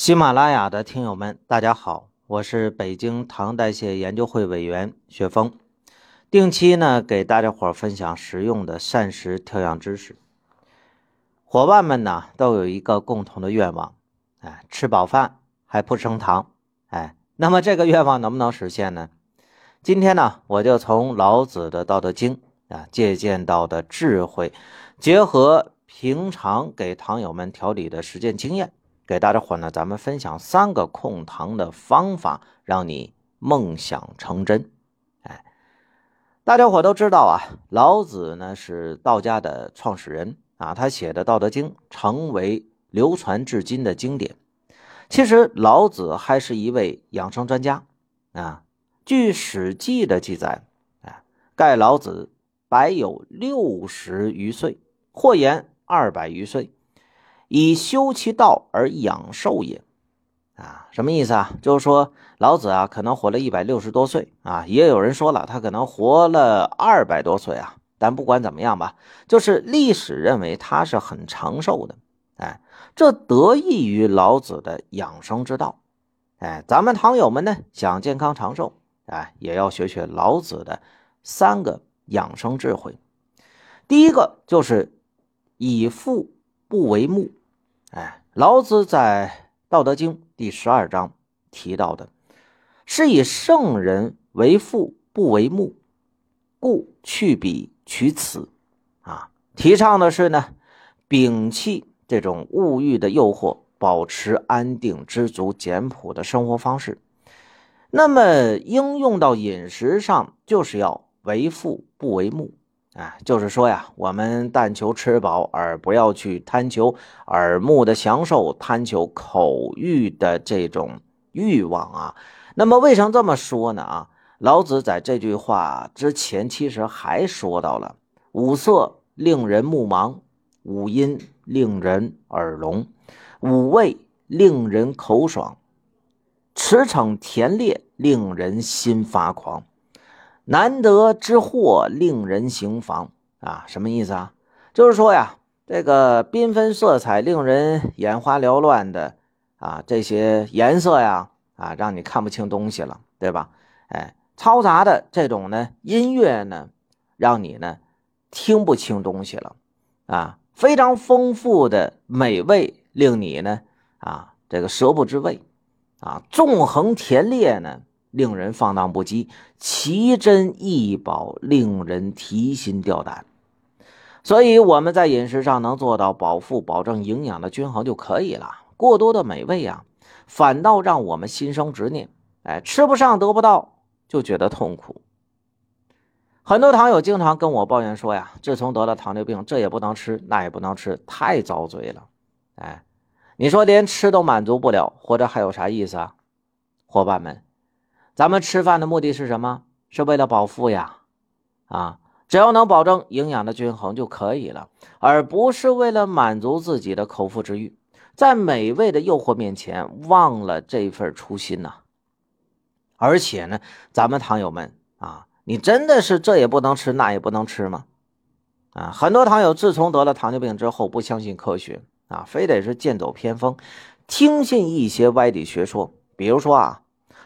喜马拉雅的听友们，大家好，我是北京糖代谢研究会委员薛峰，定期呢给大家伙分享实用的膳食调养知识。伙伴们呢都有一个共同的愿望，哎，吃饱饭还不升糖，哎，那么这个愿望能不能实现呢？今天呢，我就从老子的《道德经》啊借鉴到的智慧，结合平常给糖友们调理的实践经验。给大家伙呢，咱们分享三个控糖的方法，让你梦想成真。哎，大家伙都知道啊，老子呢是道家的创始人啊，他写的《道德经》成为流传至今的经典。其实老子还是一位养生专家啊。据《史记》的记载，啊，盖老子百有六十余岁，或言二百余岁。以修其道而养寿也，啊，什么意思啊？就是说老子啊，可能活了一百六十多岁啊，也有人说了，他可能活了二百多岁啊。但不管怎么样吧，就是历史认为他是很长寿的，哎，这得益于老子的养生之道，哎，咱们糖友们呢，想健康长寿，哎，也要学学老子的三个养生智慧。第一个就是以父不为目。哎，老子在《道德经》第十二章提到的，是以圣人为父不为目，故去彼取此。啊，提倡的是呢，摒弃这种物欲的诱惑，保持安定、知足、简朴的生活方式。那么应用到饮食上，就是要为父不为目。啊，就是说呀，我们但求吃饱，而不要去贪求耳目的享受，贪求口欲的这种欲望啊。那么为什么这么说呢？啊，老子在这句话之前，其实还说到了五色令人目盲，五音令人耳聋，五味令人口爽，驰骋田猎令人心发狂。难得之货令人行妨啊，什么意思啊？就是说呀，这个缤纷色彩令人眼花缭乱的啊，这些颜色呀啊，让你看不清东西了，对吧？哎，嘈杂的这种呢音乐呢，让你呢听不清东西了啊。非常丰富的美味令你呢啊这个舌不知味啊。纵横田猎呢。令人放荡不羁，奇珍异宝令人提心吊胆，所以我们在饮食上能做到饱腹、保证营养的均衡就可以了。过多的美味啊，反倒让我们心生执念，哎，吃不上、得不到就觉得痛苦。很多糖友经常跟我抱怨说呀，自从得了糖尿病，这也不能吃，那也不能吃，太遭罪了。哎，你说连吃都满足不了，活着还有啥意思啊，伙伴们？咱们吃饭的目的是什么？是为了饱腹呀，啊，只要能保证营养的均衡就可以了，而不是为了满足自己的口腹之欲，在美味的诱惑面前忘了这份初心呐。而且呢，咱们糖友们啊，你真的是这也不能吃，那也不能吃吗？啊，很多糖友自从得了糖尿病之后，不相信科学啊，非得是剑走偏锋，听信一些歪理学说，比如说啊。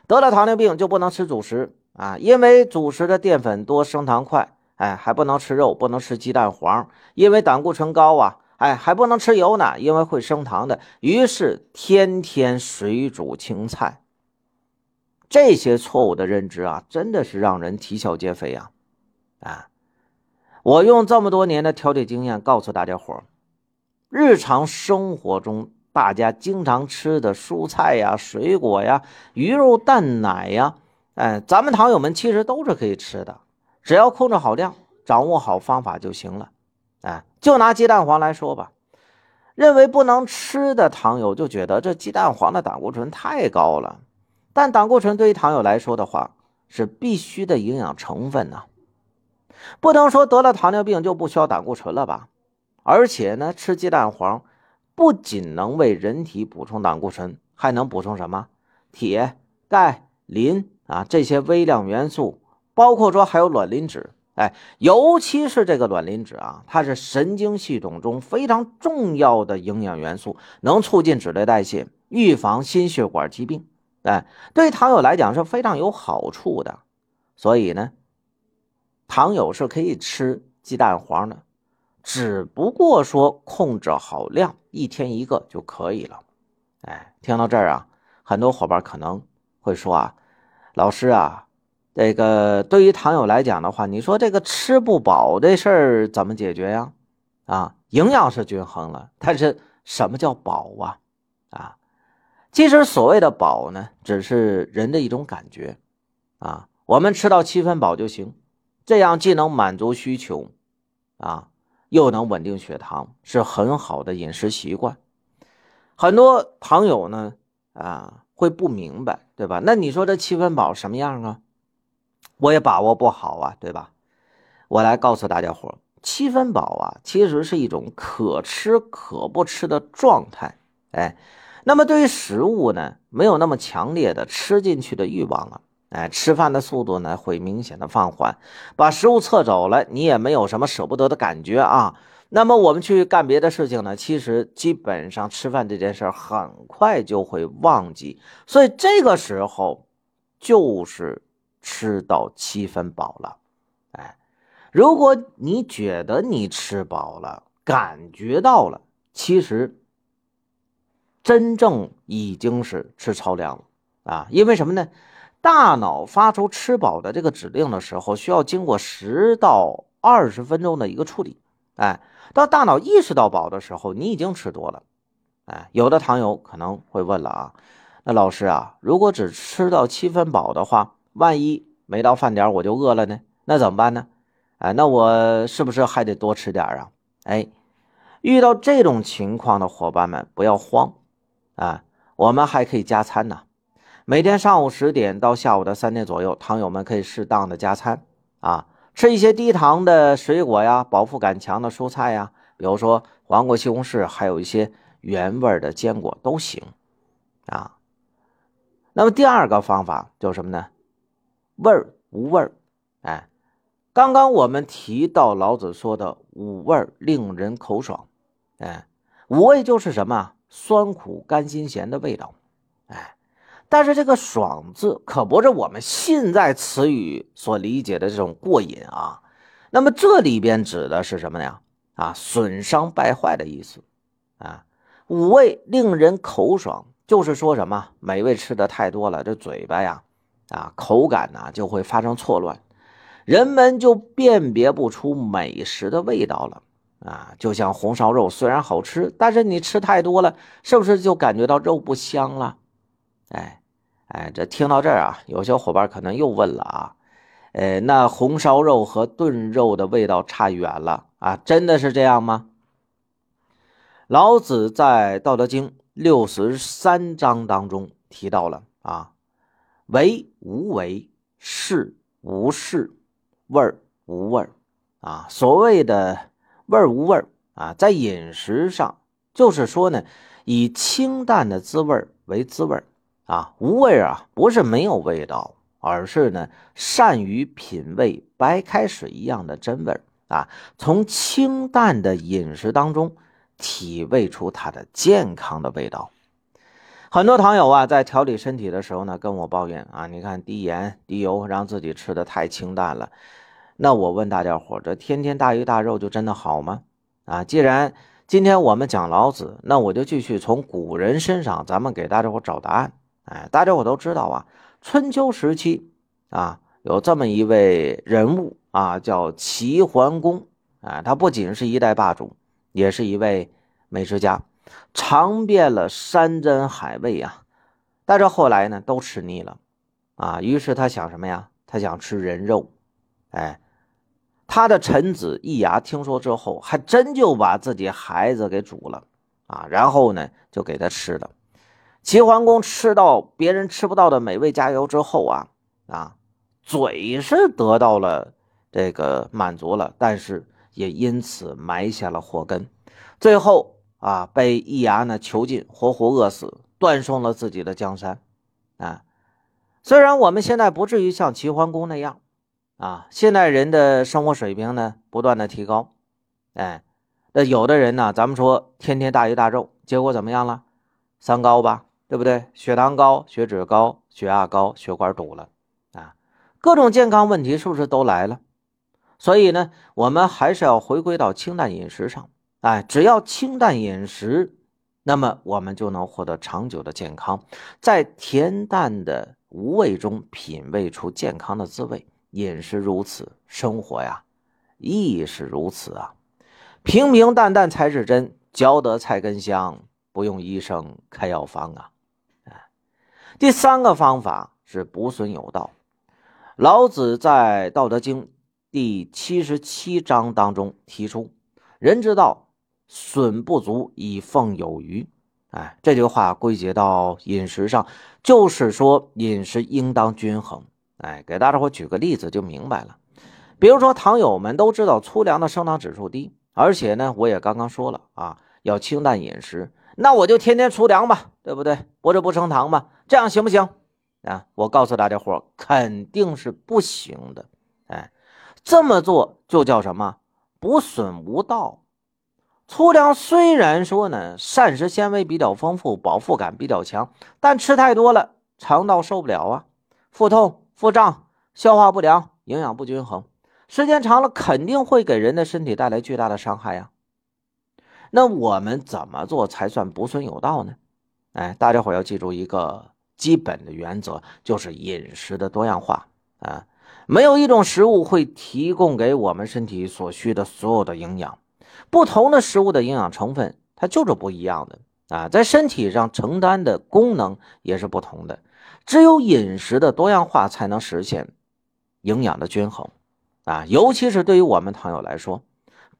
得了糖尿病就不能吃主食啊，因为主食的淀粉多，升糖快。哎，还不能吃肉，不能吃鸡蛋黄，因为胆固醇高啊。哎，还不能吃油呢，因为会升糖的。于是天天水煮青菜。这些错误的认知啊，真的是让人啼笑皆非啊！啊，我用这么多年的调理经验告诉大家伙日常生活中。大家经常吃的蔬菜呀、水果呀、鱼肉、蛋奶呀，哎，咱们糖友们其实都是可以吃的，只要控制好量，掌握好方法就行了。哎，就拿鸡蛋黄来说吧，认为不能吃的糖友就觉得这鸡蛋黄的胆固醇太高了，但胆固醇对于糖友来说的话是必须的营养成分呢，不能说得了糖尿病就不需要胆固醇了吧？而且呢，吃鸡蛋黄。不仅能为人体补充胆固醇，还能补充什么？铁、钙、磷啊，这些微量元素，包括说还有卵磷脂。哎，尤其是这个卵磷脂啊，它是神经系统中非常重要的营养元素，能促进脂类代谢，预防心血管疾病，哎，对糖友来讲是非常有好处的。所以呢，糖友是可以吃鸡蛋黄的，只不过说控制好量，一天一个就可以了。哎，听到这儿啊，很多伙伴可能会说啊，老师啊，这个对于糖友来讲的话，你说这个吃不饱这事儿怎么解决呀？啊，营养是均衡了，但是什么叫饱啊？啊，其实所谓的饱呢，只是人的一种感觉啊。我们吃到七分饱就行，这样既能满足需求，啊，又能稳定血糖，是很好的饮食习惯。很多糖友呢，啊，会不明白，对吧？那你说这七分饱什么样啊？我也把握不好啊，对吧？我来告诉大家伙，七分饱啊，其实是一种可吃可不吃的状态。哎，那么对于食物呢，没有那么强烈的吃进去的欲望了。哎，吃饭的速度呢会明显的放缓，把食物撤走了，你也没有什么舍不得的感觉啊。那么我们去干别的事情呢，其实基本上吃饭这件事很快就会忘记，所以这个时候就是吃到七分饱了。哎，如果你觉得你吃饱了，感觉到了，其实真正已经是吃超量了啊，因为什么呢？大脑发出吃饱的这个指令的时候，需要经过十到二十分钟的一个处理。哎，当大脑意识到饱的时候，你已经吃多了。哎，有的糖友可能会问了啊，那老师啊，如果只吃到七分饱的话，万一没到饭点我就饿了呢？那怎么办呢？哎，那我是不是还得多吃点啊？哎，遇到这种情况的伙伴们不要慌啊，我们还可以加餐呢。每天上午十点到下午的三点左右，糖友们可以适当的加餐啊，吃一些低糖的水果呀，饱腹感强的蔬菜呀，比如说黄瓜、西红柿，还有一些原味的坚果都行啊。那么第二个方法就什么呢？味儿无味儿，哎，刚刚我们提到老子说的五味令人口爽，哎，五味就是什么？酸、苦、甘、辛、咸的味道，但是这个“爽”字可不是我们现在词语所理解的这种过瘾啊。那么这里边指的是什么呀？啊，损伤败坏的意思啊。五味令人口爽，就是说什么美味吃的太多了，这嘴巴呀，啊，口感呢就会发生错乱，人们就辨别不出美食的味道了啊。就像红烧肉虽然好吃，但是你吃太多了，是不是就感觉到肉不香了？哎。哎，这听到这儿啊，有些伙伴可能又问了啊，呃，那红烧肉和炖肉的味道差远了啊，真的是这样吗？老子在《道德经》六十三章当中提到了啊，为无为，事无事，味无味啊。所谓的味无味啊，在饮食上就是说呢，以清淡的滋味为滋味。啊，无味啊，不是没有味道，而是呢，善于品味白开水一样的真味啊。从清淡的饮食当中体味出它的健康的味道。很多糖友啊，在调理身体的时候呢，跟我抱怨啊，你看低盐低油，让自己吃的太清淡了。那我问大家伙，这天天大鱼大肉就真的好吗？啊，既然今天我们讲老子，那我就继续从古人身上，咱们给大家伙找答案。哎，大家伙都知道啊，春秋时期啊，有这么一位人物啊，叫齐桓公啊。他不仅是一代霸主，也是一位美食家，尝遍了山珍海味啊。但是后来呢，都吃腻了啊。于是他想什么呀？他想吃人肉。哎，他的臣子易牙听说之后，还真就把自己孩子给煮了啊，然后呢，就给他吃了。齐桓公吃到别人吃不到的美味佳肴之后啊啊，嘴是得到了这个满足了，但是也因此埋下了祸根，最后啊被易牙呢囚禁，活活饿死，断送了自己的江山啊。虽然我们现在不至于像齐桓公那样啊，现代人的生活水平呢不断的提高，哎，那有的人呢，咱们说天天大鱼大肉，结果怎么样了？三高吧。对不对？血糖高、血脂高、血压高、血管堵了啊，各种健康问题是不是都来了？所以呢，我们还是要回归到清淡饮食上。哎，只要清淡饮食，那么我们就能获得长久的健康，在恬淡的无味中品味出健康的滋味。饮食如此，生活呀亦是如此啊！平平淡淡才是真，嚼得菜根香，不用医生开药方啊！第三个方法是补损有道。老子在《道德经》第七十七章当中提出：“人之道，损不足以奉有余。”哎，这句话归结到饮食上，就是说饮食应当均衡。哎，给大家伙举个例子就明白了。比如说，糖友们都知道粗粮的升糖指数低，而且呢，我也刚刚说了啊，要清淡饮食。那我就天天粗粮吧，对不对？不是不升糖吗？这样行不行？啊，我告诉大家伙，肯定是不行的。哎，这么做就叫什么？补损无道。粗粮虽然说呢，膳食纤维比较丰富，饱腹感比较强，但吃太多了，肠道受不了啊，腹痛。腹胀、消化不良、营养不均衡，时间长了肯定会给人的身体带来巨大的伤害呀。那我们怎么做才算不损有道呢？哎，大家伙要记住一个基本的原则，就是饮食的多样化啊。没有一种食物会提供给我们身体所需的所有的营养，不同的食物的营养成分它就是不一样的啊，在身体上承担的功能也是不同的。只有饮食的多样化，才能实现营养的均衡啊！尤其是对于我们糖友来说，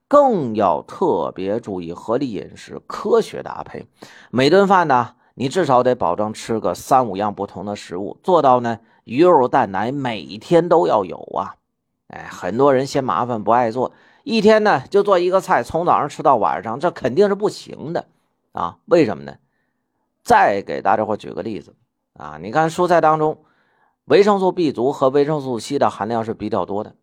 更要特别注意合理饮食、科学搭配。每顿饭呢，你至少得保证吃个三五样不同的食物，做到呢鱼肉蛋奶每天都要有啊！哎，很多人嫌麻烦不爱做，一天呢就做一个菜，从早上吃到晚上，这肯定是不行的啊！为什么呢？再给大家伙举个例子。啊，你看蔬菜当中，维生素 B 族和维生素 C 的含量是比较多的，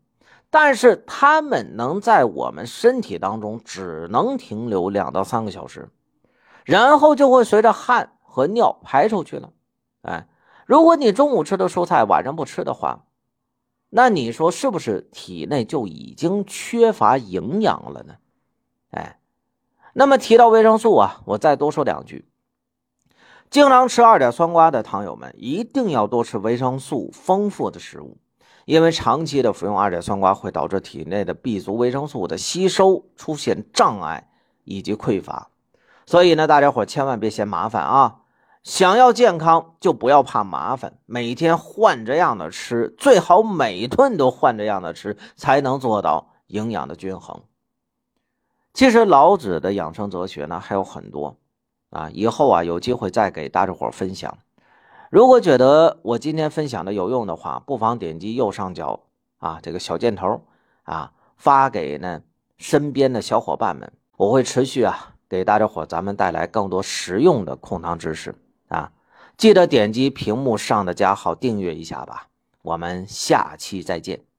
但是它们能在我们身体当中只能停留两到三个小时，然后就会随着汗和尿排出去了。哎，如果你中午吃的蔬菜晚上不吃的话，那你说是不是体内就已经缺乏营养了呢？哎，那么提到维生素啊，我再多说两句。经常吃二点酸瓜的糖友们，一定要多吃维生素丰富的食物，因为长期的服用二点酸瓜会导致体内的 B 族维生素的吸收出现障碍以及匮乏。所以呢，大家伙千万别嫌麻烦啊！想要健康，就不要怕麻烦，每天换着样的吃，最好每顿都换着样的吃，才能做到营养的均衡。其实老子的养生哲学呢还有很多。啊，以后啊有机会再给大家伙分享。如果觉得我今天分享的有用的话，不妨点击右上角啊这个小箭头啊，发给呢身边的小伙伴们。我会持续啊给大家伙咱们带来更多实用的控糖知识。记得点击屏幕上的加号订阅一下吧。我们下期再见。